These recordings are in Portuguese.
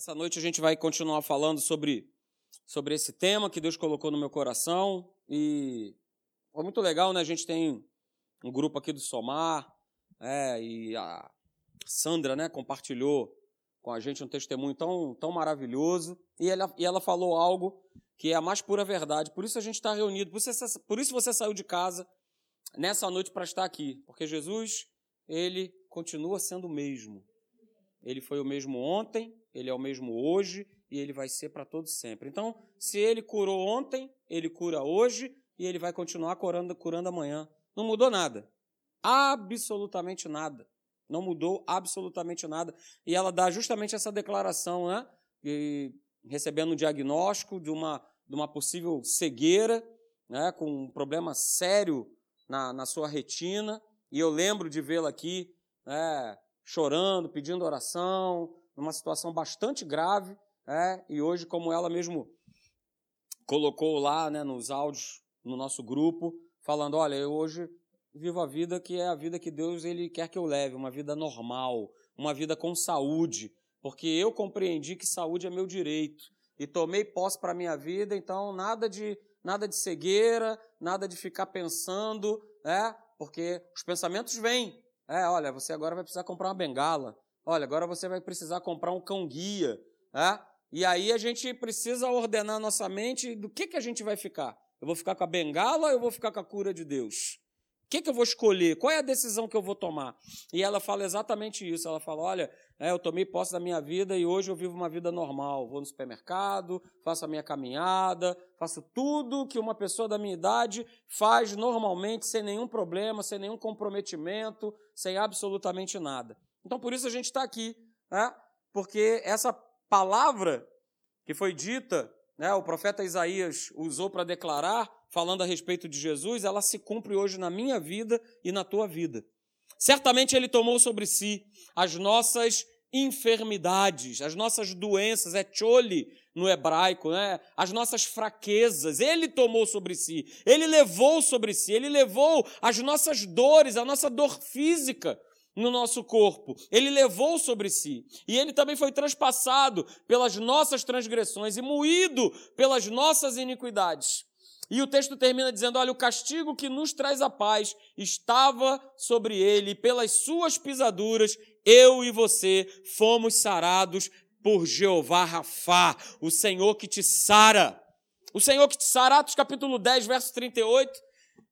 Nessa noite a gente vai continuar falando sobre, sobre esse tema que Deus colocou no meu coração. E foi muito legal, né? A gente tem um grupo aqui do Somar, é, e a Sandra né, compartilhou com a gente um testemunho tão, tão maravilhoso. E ela, e ela falou algo que é a mais pura verdade. Por isso a gente está reunido, por isso, por isso você saiu de casa nessa noite para estar aqui. Porque Jesus, ele continua sendo o mesmo. Ele foi o mesmo ontem, ele é o mesmo hoje e ele vai ser para todos sempre. Então, se ele curou ontem, ele cura hoje e ele vai continuar curando, curando amanhã. Não mudou nada. Absolutamente nada. Não mudou absolutamente nada. E ela dá justamente essa declaração, né? E recebendo um diagnóstico de uma, de uma possível cegueira, né? com um problema sério na, na sua retina. E eu lembro de vê-la aqui né? chorando, pedindo oração, numa situação bastante grave, é, e hoje, como ela mesmo colocou lá né, nos áudios, no nosso grupo, falando: olha, eu hoje vivo a vida que é a vida que Deus ele quer que eu leve, uma vida normal, uma vida com saúde, porque eu compreendi que saúde é meu direito e tomei posse para minha vida, então nada de nada de cegueira, nada de ficar pensando, é, porque os pensamentos vêm. É, olha, você agora vai precisar comprar uma bengala, Olha, agora você vai precisar comprar um cão-guia. Né? E aí a gente precisa ordenar a nossa mente do que, que a gente vai ficar. Eu vou ficar com a bengala ou eu vou ficar com a cura de Deus? O que, que eu vou escolher? Qual é a decisão que eu vou tomar? E ela fala exatamente isso. Ela fala: olha, é, eu tomei posse da minha vida e hoje eu vivo uma vida normal. Vou no supermercado, faço a minha caminhada, faço tudo que uma pessoa da minha idade faz normalmente, sem nenhum problema, sem nenhum comprometimento, sem absolutamente nada. Então, por isso a gente está aqui, né? porque essa palavra que foi dita, né, o profeta Isaías usou para declarar, falando a respeito de Jesus, ela se cumpre hoje na minha vida e na tua vida. Certamente ele tomou sobre si as nossas enfermidades, as nossas doenças, é chole no hebraico, né? as nossas fraquezas, ele tomou sobre si, ele levou sobre si, ele levou as nossas dores, a nossa dor física, no nosso corpo. Ele levou sobre si. E ele também foi transpassado pelas nossas transgressões e moído pelas nossas iniquidades. E o texto termina dizendo: Olha, o castigo que nos traz a paz estava sobre ele, pelas suas pisaduras, eu e você fomos sarados por Jeová Rafá, o Senhor que te sara. O Senhor que te sara, Atos capítulo 10, verso 38,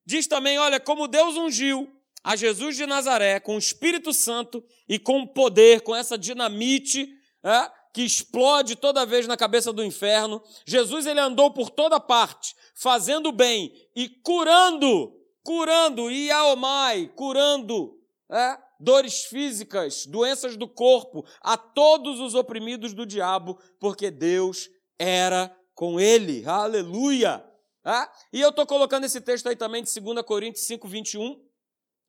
diz também: Olha, como Deus ungiu a Jesus de Nazaré com o Espírito Santo e com poder, com essa dinamite é, que explode toda vez na cabeça do inferno. Jesus ele andou por toda parte, fazendo bem e curando, curando, Iaomai, curando é, dores físicas, doenças do corpo, a todos os oprimidos do diabo, porque Deus era com ele. Aleluia! É? E eu estou colocando esse texto aí também de 2 Coríntios 5, 21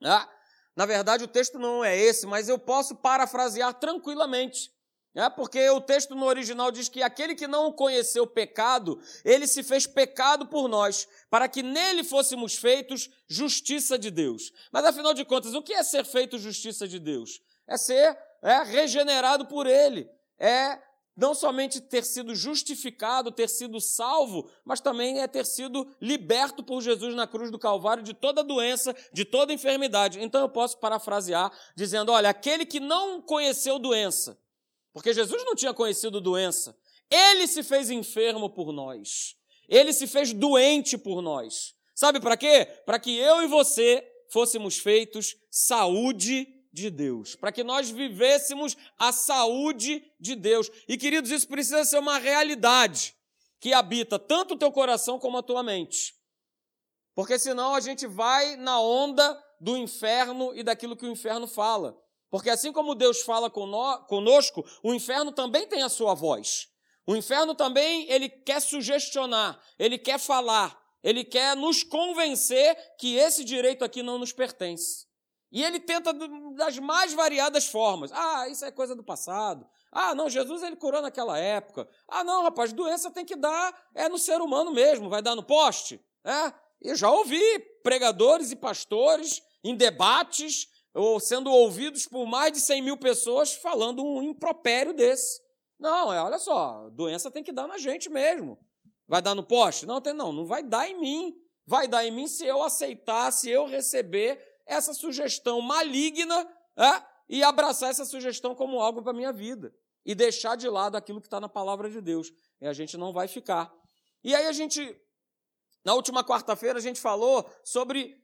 ah, na verdade, o texto não é esse, mas eu posso parafrasear tranquilamente. É porque o texto no original diz que aquele que não conheceu pecado, ele se fez pecado por nós, para que nele fôssemos feitos justiça de Deus. Mas afinal de contas, o que é ser feito justiça de Deus? É ser é, regenerado por ele, é não somente ter sido justificado, ter sido salvo, mas também é ter sido liberto por Jesus na cruz do Calvário de toda doença, de toda enfermidade. Então eu posso parafrasear dizendo: olha, aquele que não conheceu doença, porque Jesus não tinha conhecido doença, ele se fez enfermo por nós, ele se fez doente por nós. Sabe para quê? Para que eu e você fôssemos feitos saúde de Deus, para que nós vivêssemos a saúde de Deus. E queridos, isso precisa ser uma realidade que habita tanto o teu coração como a tua mente. Porque senão a gente vai na onda do inferno e daquilo que o inferno fala. Porque assim como Deus fala conosco, o inferno também tem a sua voz. O inferno também, ele quer sugestionar, ele quer falar, ele quer nos convencer que esse direito aqui não nos pertence. E ele tenta das mais variadas formas. Ah, isso é coisa do passado. Ah, não, Jesus ele curou naquela época. Ah, não, rapaz, doença tem que dar é no ser humano mesmo, vai dar no poste. É? Eu já ouvi pregadores e pastores em debates ou sendo ouvidos por mais de 100 mil pessoas falando um impropério desse. Não, é, olha só, doença tem que dar na gente mesmo. Vai dar no poste? Não, tem, não, não vai dar em mim. Vai dar em mim se eu aceitar, se eu receber essa sugestão maligna é, e abraçar essa sugestão como algo para a minha vida. E deixar de lado aquilo que está na palavra de Deus. E a gente não vai ficar. E aí a gente, na última quarta-feira, a gente falou sobre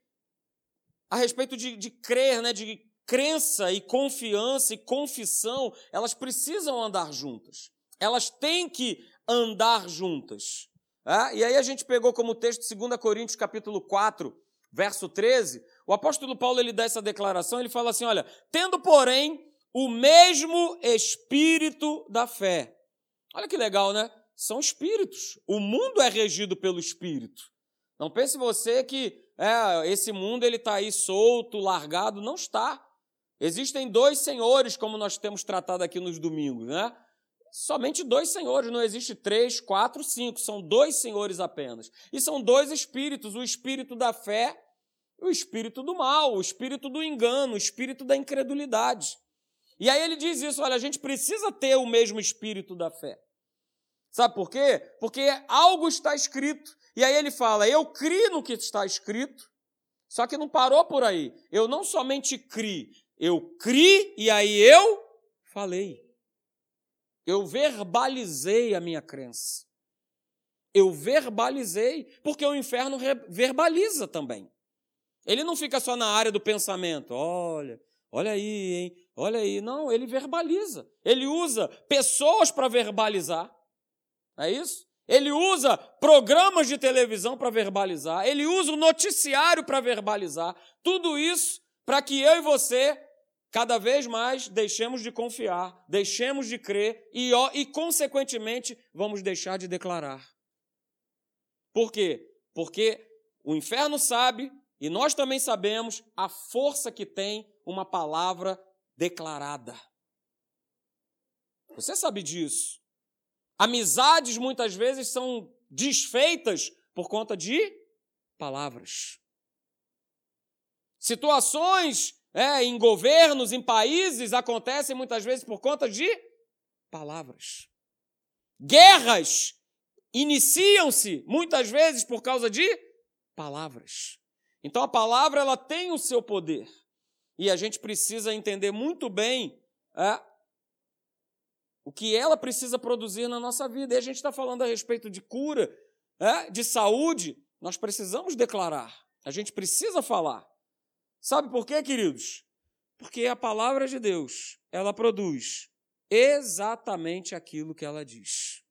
a respeito de, de crer, né, de crença e confiança e confissão, elas precisam andar juntas. Elas têm que andar juntas. É? E aí a gente pegou como texto 2 Coríntios capítulo 4, verso 13, o apóstolo Paulo ele dá essa declaração, ele fala assim, olha, tendo porém o mesmo espírito da fé. Olha que legal, né? São espíritos. O mundo é regido pelo espírito. Não pense você que é, esse mundo ele está aí solto, largado. Não está. Existem dois senhores, como nós temos tratado aqui nos domingos, né? Somente dois senhores, não existe três, quatro, cinco, são dois senhores apenas. E são dois espíritos: o espírito da fé o espírito do mal, o espírito do engano, o espírito da incredulidade. E aí ele diz isso: olha, a gente precisa ter o mesmo espírito da fé. Sabe por quê? Porque algo está escrito. E aí ele fala: eu criei no que está escrito, só que não parou por aí. Eu não somente criei, eu criei e aí eu falei. Eu verbalizei a minha crença. Eu verbalizei, porque o inferno verbaliza também. Ele não fica só na área do pensamento. Olha, olha aí, hein? Olha aí. Não, ele verbaliza. Ele usa pessoas para verbalizar. É isso? Ele usa programas de televisão para verbalizar. Ele usa o noticiário para verbalizar. Tudo isso para que eu e você cada vez mais deixemos de confiar, deixemos de crer e, e, consequentemente, vamos deixar de declarar. Por quê? Porque o inferno sabe, e nós também sabemos, a força que tem uma palavra declarada. Você sabe disso. Amizades muitas vezes são desfeitas por conta de palavras. Situações é, em governos, em países, acontecem muitas vezes por conta de palavras. Guerras iniciam-se muitas vezes por causa de palavras. Então a palavra ela tem o seu poder e a gente precisa entender muito bem é, o que ela precisa produzir na nossa vida. E a gente está falando a respeito de cura, é, de saúde. Nós precisamos declarar, a gente precisa falar. Sabe por quê, queridos? Porque a palavra de Deus, ela produz exatamente aquilo que ela diz.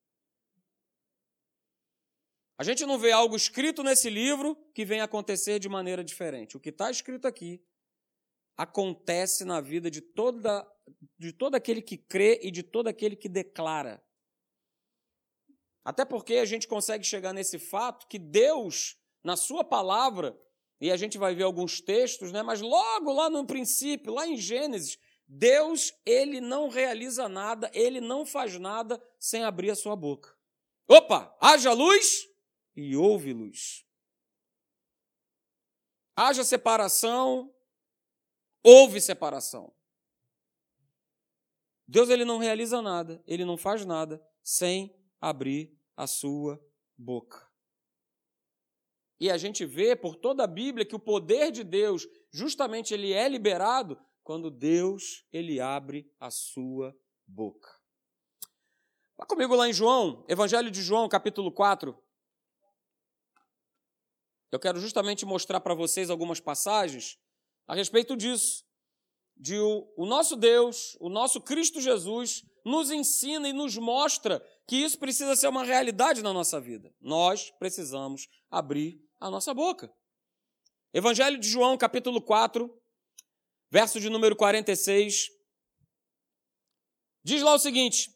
A gente não vê algo escrito nesse livro que venha acontecer de maneira diferente. O que está escrito aqui acontece na vida de, toda, de todo aquele que crê e de todo aquele que declara. Até porque a gente consegue chegar nesse fato que Deus, na Sua palavra, e a gente vai ver alguns textos, né? Mas logo lá no princípio, lá em Gênesis, Deus, ele não realiza nada, ele não faz nada sem abrir a sua boca. Opa, haja luz e houve luz. Haja separação, houve separação. Deus ele não realiza nada, ele não faz nada sem abrir a sua boca. E a gente vê por toda a Bíblia que o poder de Deus, justamente ele é liberado quando Deus ele abre a sua boca. Vá comigo lá em João, Evangelho de João, capítulo 4. Eu quero justamente mostrar para vocês algumas passagens a respeito disso. De o, o nosso Deus, o nosso Cristo Jesus, nos ensina e nos mostra que isso precisa ser uma realidade na nossa vida. Nós precisamos abrir a nossa boca. Evangelho de João, capítulo 4, verso de número 46. Diz lá o seguinte: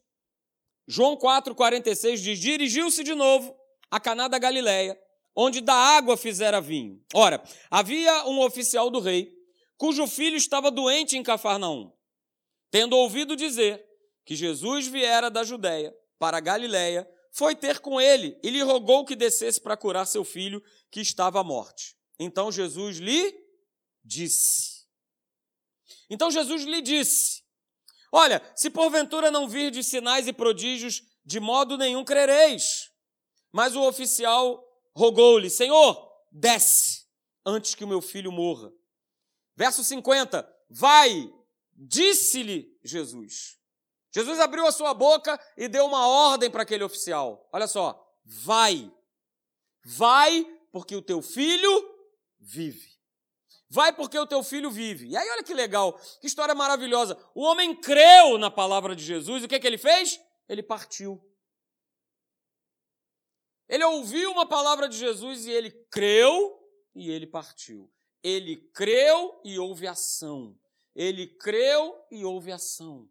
João 4, 46 diz: Dirigiu-se de novo a Caná da Galileia, onde da água fizera vinho. Ora, havia um oficial do rei, cujo filho estava doente em Cafarnaum. Tendo ouvido dizer que Jesus viera da Judéia para a Galileia, foi ter com ele e lhe rogou que descesse para curar seu filho que estava à morte. Então Jesus lhe disse. Então Jesus lhe disse: Olha, se porventura não virdes sinais e prodígios, de modo nenhum crereis. Mas o oficial rogou-lhe: Senhor, desce antes que o meu filho morra. Verso 50: Vai, disse-lhe Jesus. Jesus abriu a sua boca e deu uma ordem para aquele oficial. Olha só, vai. Vai, porque o teu filho vive. Vai porque o teu filho vive. E aí, olha que legal, que história maravilhosa. O homem creu na palavra de Jesus e o que, que ele fez? Ele partiu. Ele ouviu uma palavra de Jesus e ele creu e ele partiu. Ele creu e houve ação. Ele creu e houve ação.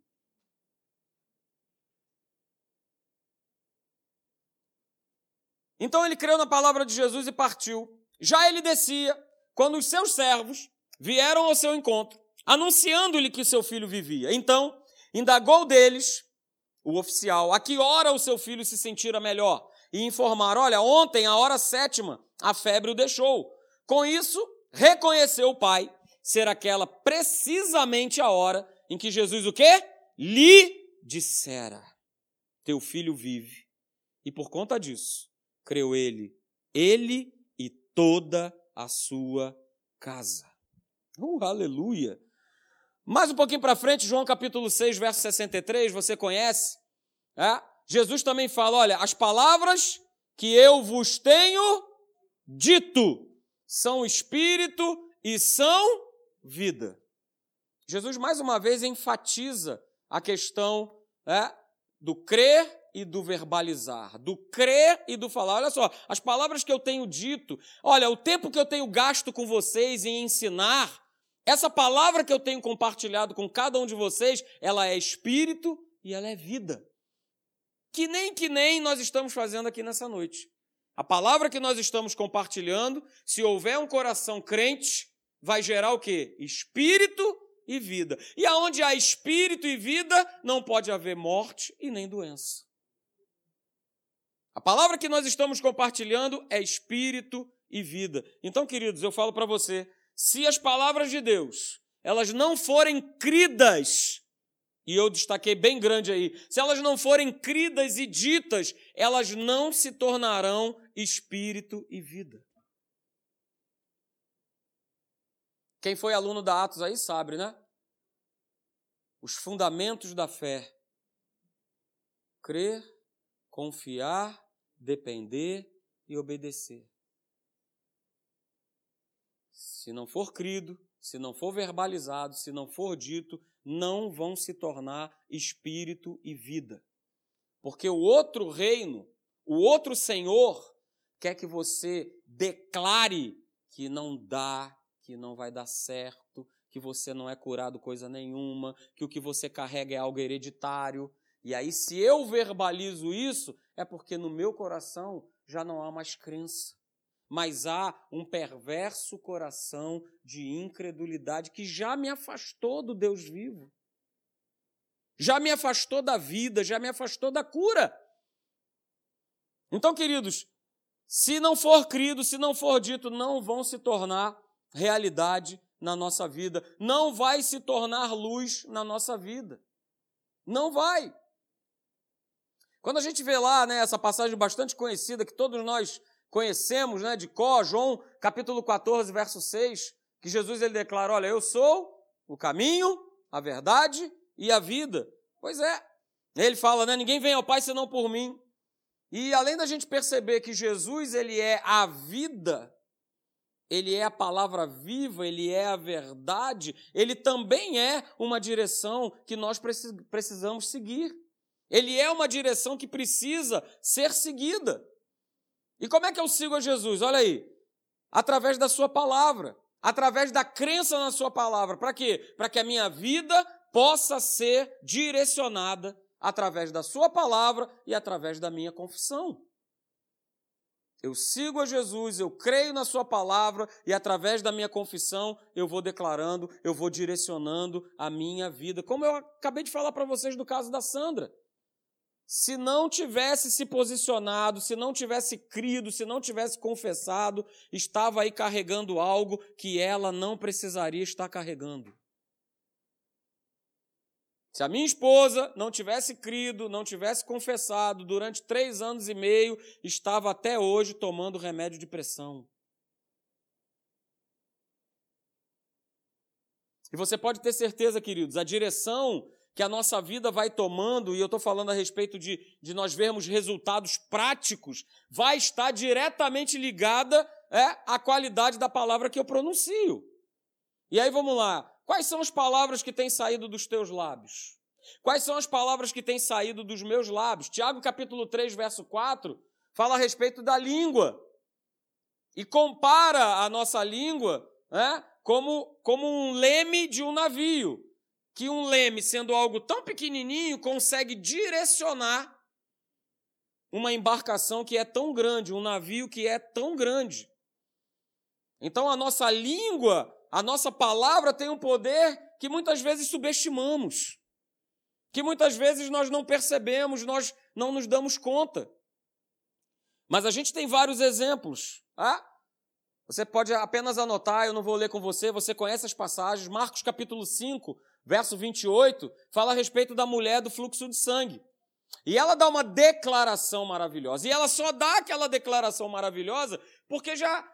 Então ele creu na palavra de Jesus e partiu. Já ele descia, quando os seus servos vieram ao seu encontro, anunciando-lhe que seu filho vivia. Então, indagou deles o oficial a que hora o seu filho se sentira melhor e informar: olha, ontem, a hora sétima, a febre o deixou. Com isso, reconheceu o pai ser aquela precisamente a hora em que Jesus o quê? Lhe dissera: Teu filho vive. E por conta disso, creu ele, ele e toda a sua casa. Uh, aleluia! Mais um pouquinho para frente, João capítulo 6, verso 63, você conhece? É? Jesus também fala: olha, as palavras que eu vos tenho dito são espírito e são vida. Jesus mais uma vez enfatiza a questão é, do crer e do verbalizar, do crer e do falar. Olha só, as palavras que eu tenho dito, olha, o tempo que eu tenho gasto com vocês em ensinar, essa palavra que eu tenho compartilhado com cada um de vocês, ela é espírito e ela é vida que nem que nem nós estamos fazendo aqui nessa noite. A palavra que nós estamos compartilhando, se houver um coração crente, vai gerar o quê? Espírito e vida. E aonde há espírito e vida, não pode haver morte e nem doença. A palavra que nós estamos compartilhando é espírito e vida. Então, queridos, eu falo para você, se as palavras de Deus, elas não forem cridas e eu destaquei bem grande aí, se elas não forem cridas e ditas, elas não se tornarão espírito e vida. Quem foi aluno da Atos aí sabe, né? Os fundamentos da fé: crer, confiar, depender e obedecer. Se não for crido, se não for verbalizado, se não for dito, não vão se tornar espírito e vida. Porque o outro reino, o outro Senhor, quer que você declare que não dá, que não vai dar certo, que você não é curado coisa nenhuma, que o que você carrega é algo hereditário. E aí, se eu verbalizo isso, é porque no meu coração já não há mais crença mas há um perverso coração de incredulidade que já me afastou do Deus vivo. Já me afastou da vida, já me afastou da cura. Então, queridos, se não for crido, se não for dito, não vão se tornar realidade na nossa vida, não vai se tornar luz na nossa vida. Não vai. Quando a gente vê lá, né, essa passagem bastante conhecida que todos nós conhecemos né, de Có, João, capítulo 14, verso 6, que Jesus ele declara: Olha, eu sou o caminho, a verdade e a vida. Pois é. Ele fala, né? Ninguém vem ao Pai senão por mim. E além da gente perceber que Jesus ele é a vida, ele é a palavra viva, ele é a verdade, ele também é uma direção que nós precisamos seguir. Ele é uma direção que precisa ser seguida. E como é que eu sigo a Jesus? Olha aí. Através da Sua palavra, através da crença na Sua palavra. Para quê? Para que a minha vida possa ser direcionada através da Sua palavra e através da minha confissão. Eu sigo a Jesus, eu creio na Sua palavra e através da minha confissão eu vou declarando, eu vou direcionando a minha vida. Como eu acabei de falar para vocês do caso da Sandra se não tivesse se posicionado, se não tivesse crido, se não tivesse confessado, estava aí carregando algo que ela não precisaria estar carregando. Se a minha esposa não tivesse crido, não tivesse confessado, durante três anos e meio, estava até hoje tomando remédio de pressão. E você pode ter certeza, queridos, a direção que a nossa vida vai tomando, e eu estou falando a respeito de, de nós vermos resultados práticos, vai estar diretamente ligada é, à qualidade da palavra que eu pronuncio. E aí vamos lá. Quais são as palavras que têm saído dos teus lábios? Quais são as palavras que têm saído dos meus lábios? Tiago capítulo 3, verso 4, fala a respeito da língua. E compara a nossa língua né, como, como um leme de um navio. Que um leme, sendo algo tão pequenininho, consegue direcionar uma embarcação que é tão grande, um navio que é tão grande. Então a nossa língua a nossa palavra tem um poder que muitas vezes subestimamos, que muitas vezes nós não percebemos, nós não nos damos conta. Mas a gente tem vários exemplos. Ah? Você pode apenas anotar, eu não vou ler com você, você conhece as passagens. Marcos capítulo 5, verso 28, fala a respeito da mulher do fluxo de sangue. E ela dá uma declaração maravilhosa. E ela só dá aquela declaração maravilhosa porque já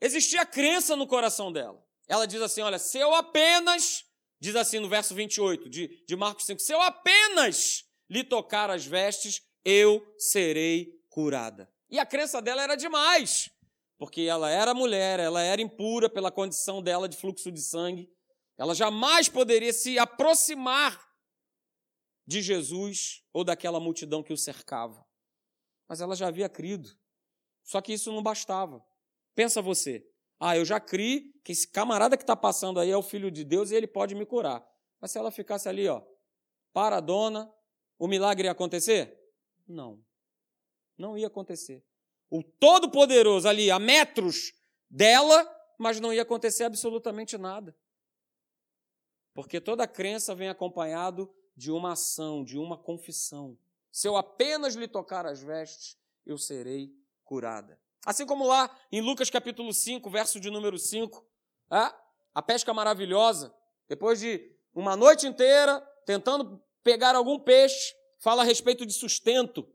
Existia crença no coração dela. Ela diz assim: Olha, se eu apenas, diz assim no verso 28 de, de Marcos 5, se eu apenas lhe tocar as vestes, eu serei curada. E a crença dela era demais, porque ela era mulher, ela era impura pela condição dela de fluxo de sangue. Ela jamais poderia se aproximar de Jesus ou daquela multidão que o cercava. Mas ela já havia crido. Só que isso não bastava. Pensa você. Ah, eu já criei que esse camarada que está passando aí é o filho de Deus e ele pode me curar. Mas se ela ficasse ali, ó, paradona, o milagre ia acontecer? Não. Não ia acontecer. O Todo-Poderoso ali, a metros dela, mas não ia acontecer absolutamente nada. Porque toda crença vem acompanhado de uma ação, de uma confissão. Se eu apenas lhe tocar as vestes, eu serei curada. Assim como lá em Lucas capítulo 5, verso de número 5, a pesca maravilhosa, depois de uma noite inteira tentando pegar algum peixe, fala a respeito de sustento,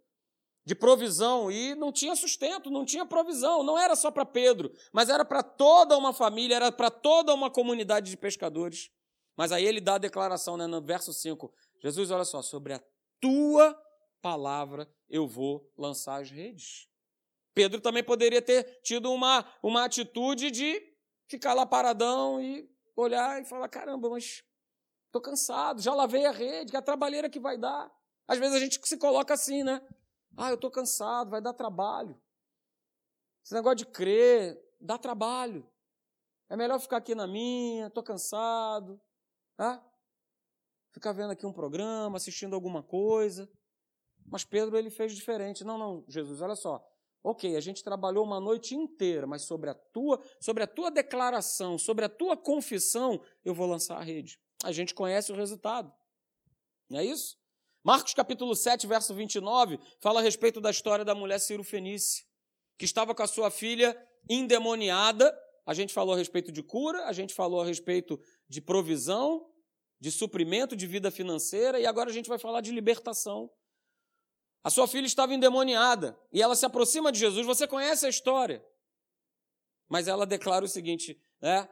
de provisão, e não tinha sustento, não tinha provisão, não era só para Pedro, mas era para toda uma família, era para toda uma comunidade de pescadores. Mas aí ele dá a declaração né, no verso 5: Jesus, olha só, sobre a tua palavra eu vou lançar as redes. Pedro também poderia ter tido uma, uma atitude de ficar lá paradão e olhar e falar: caramba, mas estou cansado, já lavei a rede, que é a trabalheira que vai dar. Às vezes a gente se coloca assim, né? Ah, eu estou cansado, vai dar trabalho. Esse negócio de crer dá trabalho. É melhor ficar aqui na minha, estou cansado. Tá? Ficar vendo aqui um programa, assistindo alguma coisa. Mas Pedro ele fez diferente. Não, não, Jesus, olha só. Ok, a gente trabalhou uma noite inteira, mas sobre a tua, sobre a tua declaração, sobre a tua confissão, eu vou lançar a rede. A gente conhece o resultado. Não é isso? Marcos capítulo 7, verso 29, fala a respeito da história da mulher Ciro Fenícia, que estava com a sua filha endemoniada. A gente falou a respeito de cura, a gente falou a respeito de provisão, de suprimento de vida financeira, e agora a gente vai falar de libertação. A sua filha estava endemoniada e ela se aproxima de Jesus. Você conhece a história. Mas ela declara o seguinte, né?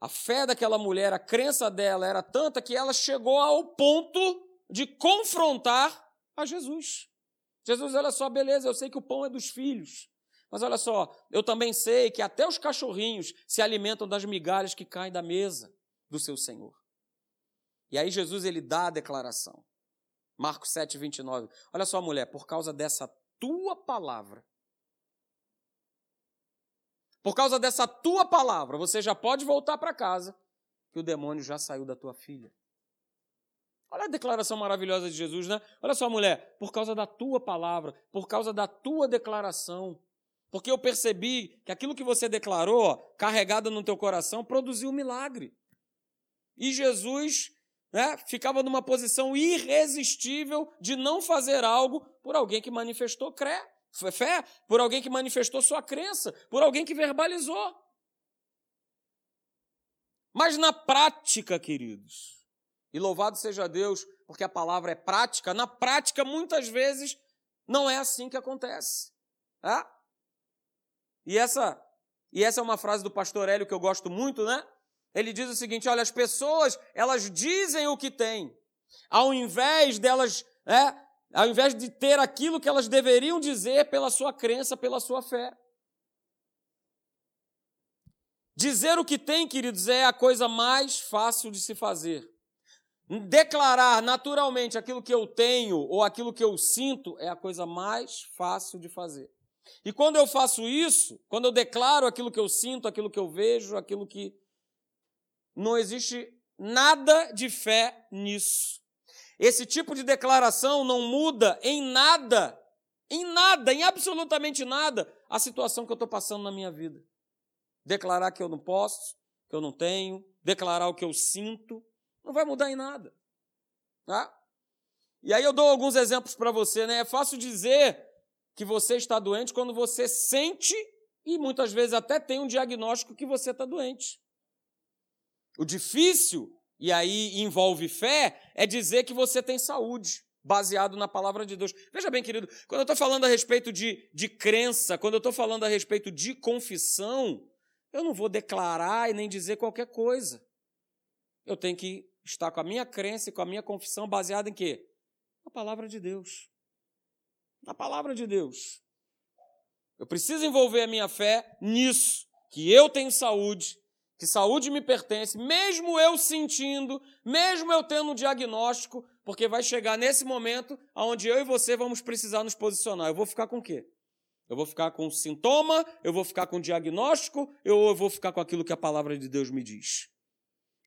A fé daquela mulher, a crença dela era tanta que ela chegou ao ponto de confrontar a Jesus. Jesus, olha só, beleza, eu sei que o pão é dos filhos. Mas olha só, eu também sei que até os cachorrinhos se alimentam das migalhas que caem da mesa do seu Senhor. E aí Jesus ele dá a declaração. Marcos 7, 29. Olha só, mulher, por causa dessa tua palavra, por causa dessa tua palavra, você já pode voltar para casa, que o demônio já saiu da tua filha. Olha a declaração maravilhosa de Jesus, né? Olha só, mulher, por causa da tua palavra, por causa da tua declaração, porque eu percebi que aquilo que você declarou, carregado no teu coração, produziu um milagre. E Jesus né, ficava numa posição irresistível de não fazer algo por alguém que manifestou fé, por alguém que manifestou sua crença, por alguém que verbalizou. Mas na prática, queridos, E louvado seja Deus, porque a palavra é prática. Na prática, muitas vezes, não é assim que acontece. É? E essa, e essa é uma frase do pastor Hélio que eu gosto muito, né? Ele diz o seguinte: olha, as pessoas, elas dizem o que têm, ao invés delas, é, ao invés de ter aquilo que elas deveriam dizer pela sua crença, pela sua fé. Dizer o que tem, queridos, é a coisa mais fácil de se fazer. Declarar naturalmente aquilo que eu tenho ou aquilo que eu sinto é a coisa mais fácil de fazer. E quando eu faço isso, quando eu declaro aquilo que eu sinto, aquilo que eu vejo, aquilo que. Não existe nada de fé nisso. Esse tipo de declaração não muda em nada, em nada, em absolutamente nada, a situação que eu estou passando na minha vida. Declarar que eu não posso, que eu não tenho, declarar o que eu sinto, não vai mudar em nada. Tá? E aí eu dou alguns exemplos para você, né? É fácil dizer que você está doente quando você sente e muitas vezes até tem um diagnóstico que você está doente. O difícil, e aí envolve fé, é dizer que você tem saúde, baseado na palavra de Deus. Veja bem, querido, quando eu estou falando a respeito de, de crença, quando eu estou falando a respeito de confissão, eu não vou declarar e nem dizer qualquer coisa. Eu tenho que está com a minha crença e com a minha confissão baseada em quê? Na palavra de Deus. Na palavra de Deus. Eu preciso envolver a minha fé nisso, que eu tenho saúde, que saúde me pertence, mesmo eu sentindo, mesmo eu tendo um diagnóstico, porque vai chegar nesse momento onde eu e você vamos precisar nos posicionar. Eu vou ficar com o quê? Eu vou ficar com sintoma, eu vou ficar com diagnóstico, ou eu vou ficar com aquilo que a palavra de Deus me diz.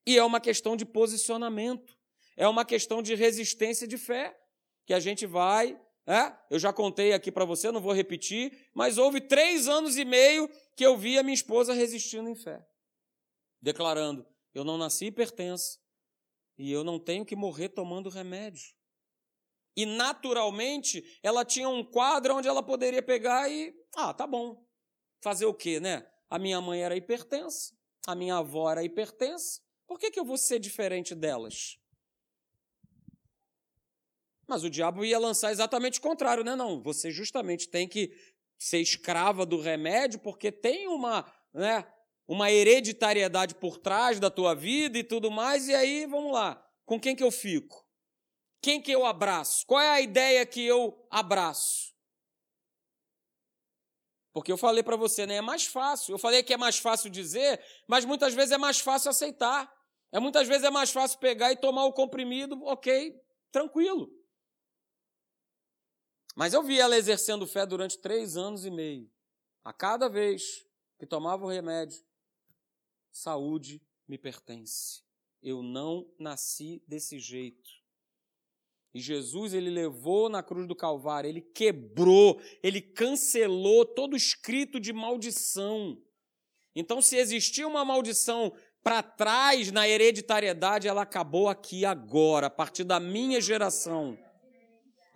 E é uma questão de posicionamento, é uma questão de resistência de fé, que a gente vai. É? Eu já contei aqui para você, não vou repetir, mas houve três anos e meio que eu vi a minha esposa resistindo em fé, declarando: Eu não nasci hipertensa e eu não tenho que morrer tomando remédio. E naturalmente ela tinha um quadro onde ela poderia pegar e, ah, tá bom. Fazer o quê, né? A minha mãe era hipertensa, a minha avó era hipertensa, por que, que eu vou ser diferente delas? Mas o diabo ia lançar exatamente o contrário, né? Não, você justamente tem que ser escrava do remédio porque tem uma, né, uma hereditariedade por trás da tua vida e tudo mais, e aí, vamos lá, com quem que eu fico? Quem que eu abraço? Qual é a ideia que eu abraço? Porque eu falei para você, né? É mais fácil. Eu falei que é mais fácil dizer, mas muitas vezes é mais fácil aceitar. É muitas vezes é mais fácil pegar e tomar o comprimido, ok, tranquilo. Mas eu vi ela exercendo fé durante três anos e meio. A cada vez que tomava o remédio, saúde me pertence. Eu não nasci desse jeito. E Jesus, ele levou na cruz do Calvário, ele quebrou, ele cancelou todo escrito de maldição. Então, se existia uma maldição para trás na hereditariedade, ela acabou aqui agora, a partir da minha geração.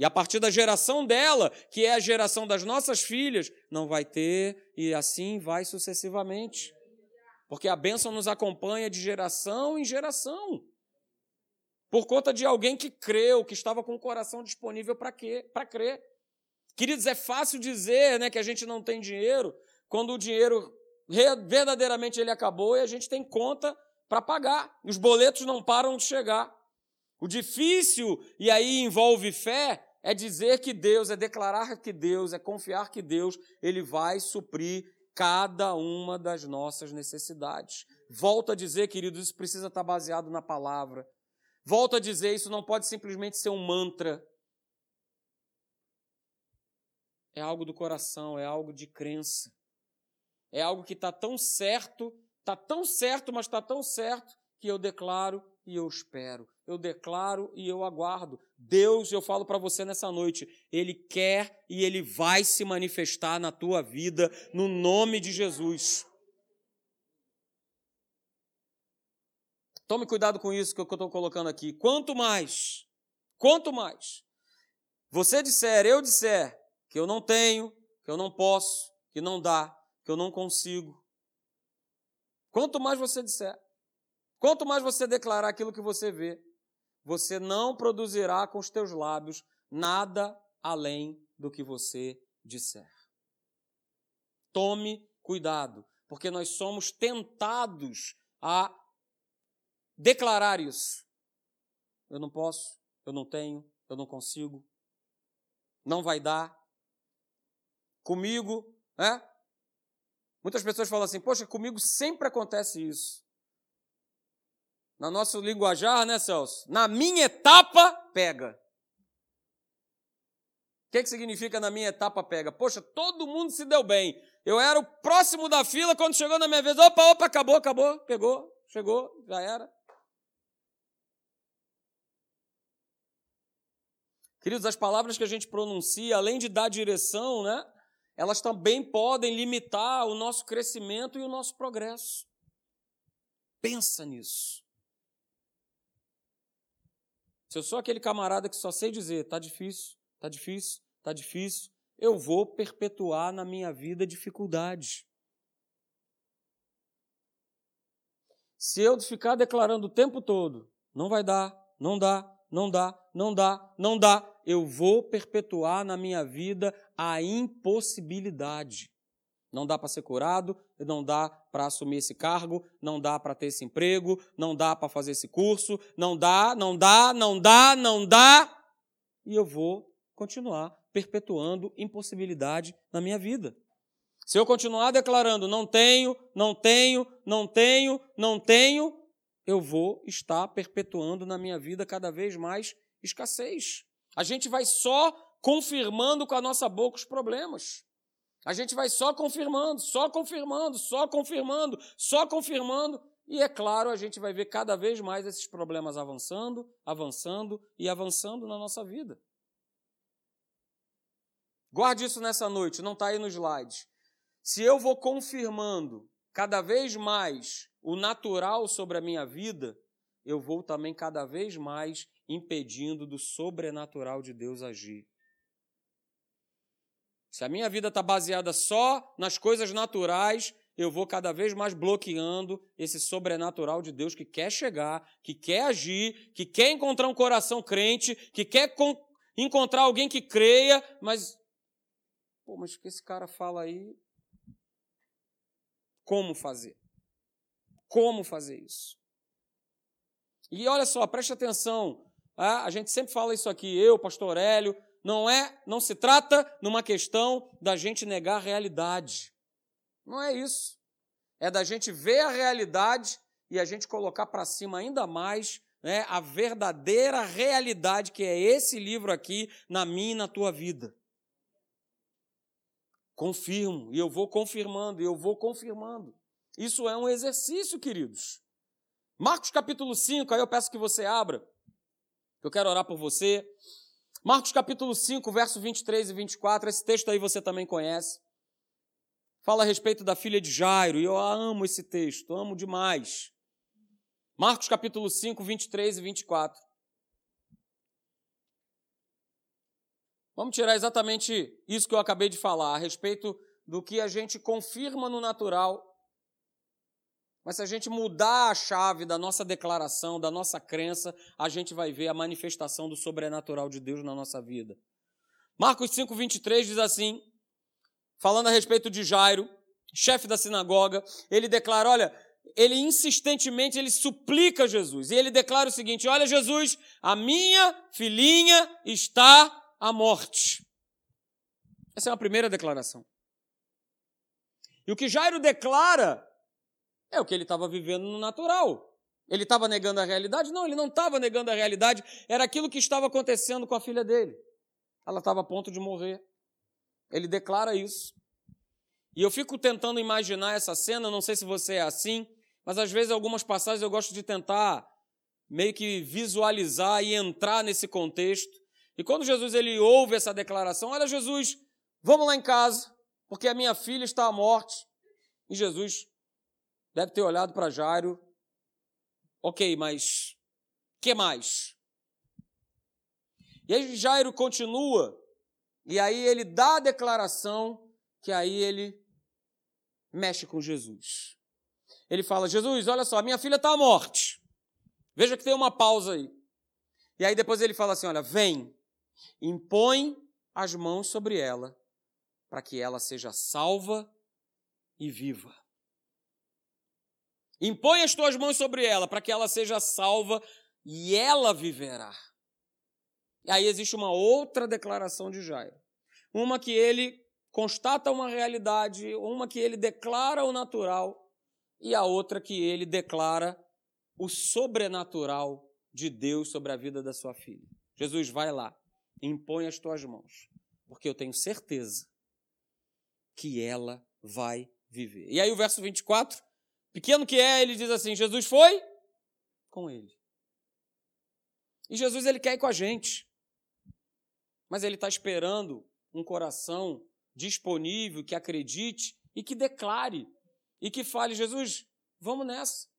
E a partir da geração dela, que é a geração das nossas filhas, não vai ter, e assim vai sucessivamente. Porque a bênção nos acompanha de geração em geração. Por conta de alguém que creu, que estava com o coração disponível para quê? Para crer. Queridos, é fácil dizer né, que a gente não tem dinheiro, quando o dinheiro verdadeiramente ele acabou e a gente tem conta para pagar. Os boletos não param de chegar. O difícil, e aí envolve fé, é dizer que Deus, é declarar que Deus, é confiar que Deus, ele vai suprir cada uma das nossas necessidades. Volto a dizer, queridos, isso precisa estar baseado na palavra. Volto a dizer, isso não pode simplesmente ser um mantra. É algo do coração, é algo de crença. É algo que está tão certo, está tão certo, mas está tão certo que eu declaro e eu espero. Eu declaro e eu aguardo. Deus, eu falo para você nessa noite, Ele quer e Ele vai se manifestar na tua vida, no nome de Jesus. Tome cuidado com isso que eu estou colocando aqui. Quanto mais, quanto mais você disser, eu disser, que eu não tenho, que eu não posso, que não dá, que eu não consigo. Quanto mais você disser, quanto mais você declarar aquilo que você vê, você não produzirá com os teus lábios nada além do que você disser. Tome cuidado, porque nós somos tentados a declarar isso. Eu não posso, eu não tenho, eu não consigo, não vai dar. Comigo, é? Muitas pessoas falam assim: Poxa, comigo sempre acontece isso. Na nosso linguajar, né, Celso? Na minha etapa, pega. O que, que significa na minha etapa pega? Poxa, todo mundo se deu bem. Eu era o próximo da fila, quando chegou na minha vez, opa, opa, acabou, acabou, pegou, chegou, já era. Queridos, as palavras que a gente pronuncia, além de dar direção, né, elas também podem limitar o nosso crescimento e o nosso progresso. Pensa nisso. Se eu sou aquele camarada que só sei dizer, tá difícil, tá difícil, tá difícil, eu vou perpetuar na minha vida dificuldade. Se eu ficar declarando o tempo todo, não vai dar, não dá, não dá, não dá, não dá, eu vou perpetuar na minha vida a impossibilidade. Não dá para ser curado, não dá para assumir esse cargo, não dá para ter esse emprego, não dá para fazer esse curso, não dá, não dá, não dá, não dá. E eu vou continuar perpetuando impossibilidade na minha vida. Se eu continuar declarando não tenho, não tenho, não tenho, não tenho, eu vou estar perpetuando na minha vida cada vez mais escassez. A gente vai só confirmando com a nossa boca os problemas. A gente vai só confirmando, só confirmando, só confirmando, só confirmando. E é claro, a gente vai ver cada vez mais esses problemas avançando, avançando e avançando na nossa vida. Guarde isso nessa noite, não está aí no slide. Se eu vou confirmando cada vez mais o natural sobre a minha vida, eu vou também cada vez mais impedindo do sobrenatural de Deus agir. Se a minha vida está baseada só nas coisas naturais, eu vou cada vez mais bloqueando esse sobrenatural de Deus que quer chegar, que quer agir, que quer encontrar um coração crente, que quer encontrar alguém que creia, mas. Pô, mas o que esse cara fala aí? Como fazer? Como fazer isso? E olha só, preste atenção. Ah, a gente sempre fala isso aqui, eu, pastor Hélio, não é, não se trata numa questão da gente negar a realidade. Não é isso. É da gente ver a realidade e a gente colocar para cima ainda mais né, a verdadeira realidade que é esse livro aqui na minha e na tua vida. Confirmo, e eu vou confirmando, e eu vou confirmando. Isso é um exercício, queridos. Marcos capítulo 5, aí eu peço que você abra. Eu quero orar por você. Marcos capítulo 5, verso 23 e 24, esse texto aí você também conhece. Fala a respeito da filha de Jairo, e eu amo esse texto, amo demais. Marcos capítulo 5, 23 e 24. Vamos tirar exatamente isso que eu acabei de falar, a respeito do que a gente confirma no natural mas se a gente mudar a chave da nossa declaração, da nossa crença, a gente vai ver a manifestação do sobrenatural de Deus na nossa vida. Marcos 5, 23 diz assim, falando a respeito de Jairo, chefe da sinagoga, ele declara: olha, ele insistentemente ele suplica Jesus. E ele declara o seguinte: Olha, Jesus, a minha filhinha está à morte. Essa é a primeira declaração. E o que Jairo declara é o que ele estava vivendo no natural. Ele estava negando a realidade? Não, ele não estava negando a realidade. Era aquilo que estava acontecendo com a filha dele. Ela estava a ponto de morrer. Ele declara isso. E eu fico tentando imaginar essa cena, não sei se você é assim, mas às vezes algumas passagens eu gosto de tentar meio que visualizar e entrar nesse contexto. E quando Jesus ele ouve essa declaração, olha Jesus, vamos lá em casa, porque a minha filha está à morte. E Jesus deve ter olhado para Jairo. Ok, mas que mais? E aí Jairo continua, e aí ele dá a declaração que aí ele mexe com Jesus. Ele fala: Jesus, olha só, minha filha está à morte. Veja que tem uma pausa aí. E aí depois ele fala assim: olha, vem, impõe as mãos sobre ela, para que ela seja salva e viva. Impõe as tuas mãos sobre ela, para que ela seja salva e ela viverá. E aí existe uma outra declaração de Jairo. Uma que ele constata uma realidade, uma que ele declara o natural, e a outra que ele declara o sobrenatural de Deus sobre a vida da sua filha. Jesus, vai lá, impõe as tuas mãos, porque eu tenho certeza que ela vai viver. E aí o verso 24, pequeno que é, ele diz assim: Jesus foi com ele. E Jesus ele quer ir com a gente. Mas ele está esperando um coração disponível, que acredite e que declare e que fale: Jesus, vamos nessa.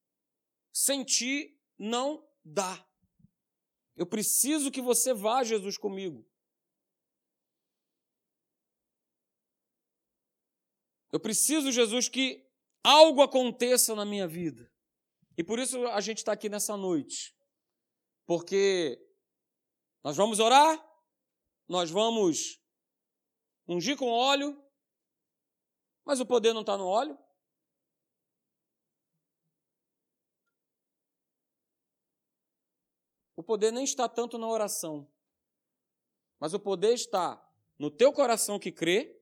Sentir não dá. Eu preciso que você vá, Jesus, comigo. Eu preciso, Jesus, que algo aconteça na minha vida. E por isso a gente está aqui nessa noite. Porque nós vamos orar, nós vamos ungir com óleo, mas o poder não está no óleo. O poder nem está tanto na oração, mas o poder está no teu coração que crê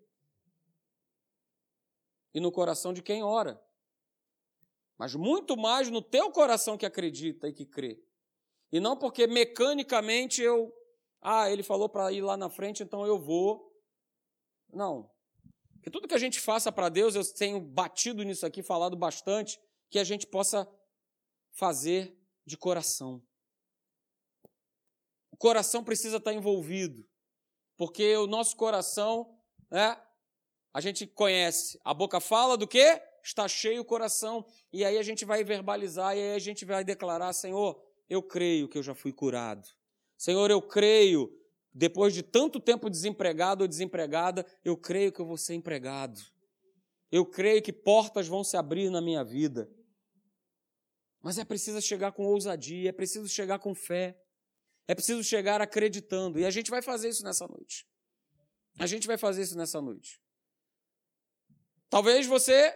e no coração de quem ora. Mas muito mais no teu coração que acredita e que crê. E não porque mecanicamente eu, ah, ele falou para ir lá na frente, então eu vou. Não. Que tudo que a gente faça para Deus, eu tenho batido nisso aqui, falado bastante, que a gente possa fazer de coração coração precisa estar envolvido, porque o nosso coração, né, a gente conhece, a boca fala do quê? Está cheio o coração, e aí a gente vai verbalizar, e aí a gente vai declarar: Senhor, eu creio que eu já fui curado. Senhor, eu creio, depois de tanto tempo desempregado ou desempregada, eu creio que eu vou ser empregado. Eu creio que portas vão se abrir na minha vida. Mas é preciso chegar com ousadia, é preciso chegar com fé. É preciso chegar acreditando. E a gente vai fazer isso nessa noite. A gente vai fazer isso nessa noite. Talvez você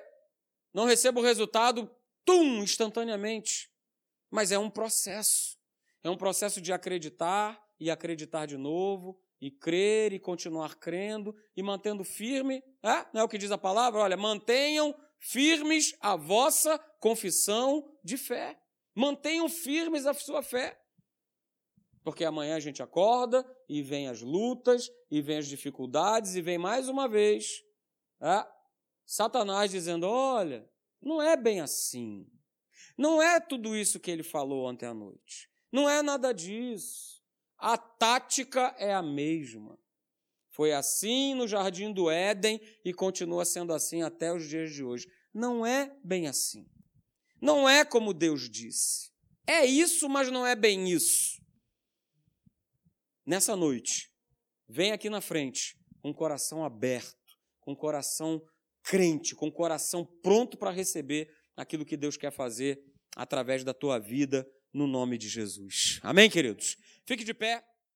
não receba o resultado, tum, instantaneamente. Mas é um processo. É um processo de acreditar e acreditar de novo, e crer e continuar crendo e mantendo firme. É? Não é o que diz a palavra? Olha, mantenham firmes a vossa confissão de fé. Mantenham firmes a sua fé. Porque amanhã a gente acorda e vem as lutas, e vem as dificuldades, e vem mais uma vez é, Satanás dizendo: olha, não é bem assim. Não é tudo isso que ele falou ontem à noite. Não é nada disso. A tática é a mesma. Foi assim no jardim do Éden e continua sendo assim até os dias de hoje. Não é bem assim. Não é como Deus disse. É isso, mas não é bem isso nessa noite, vem aqui na frente com o coração aberto, com o coração crente, com o coração pronto para receber aquilo que Deus quer fazer através da tua vida, no nome de Jesus. Amém, queridos? Fique de pé.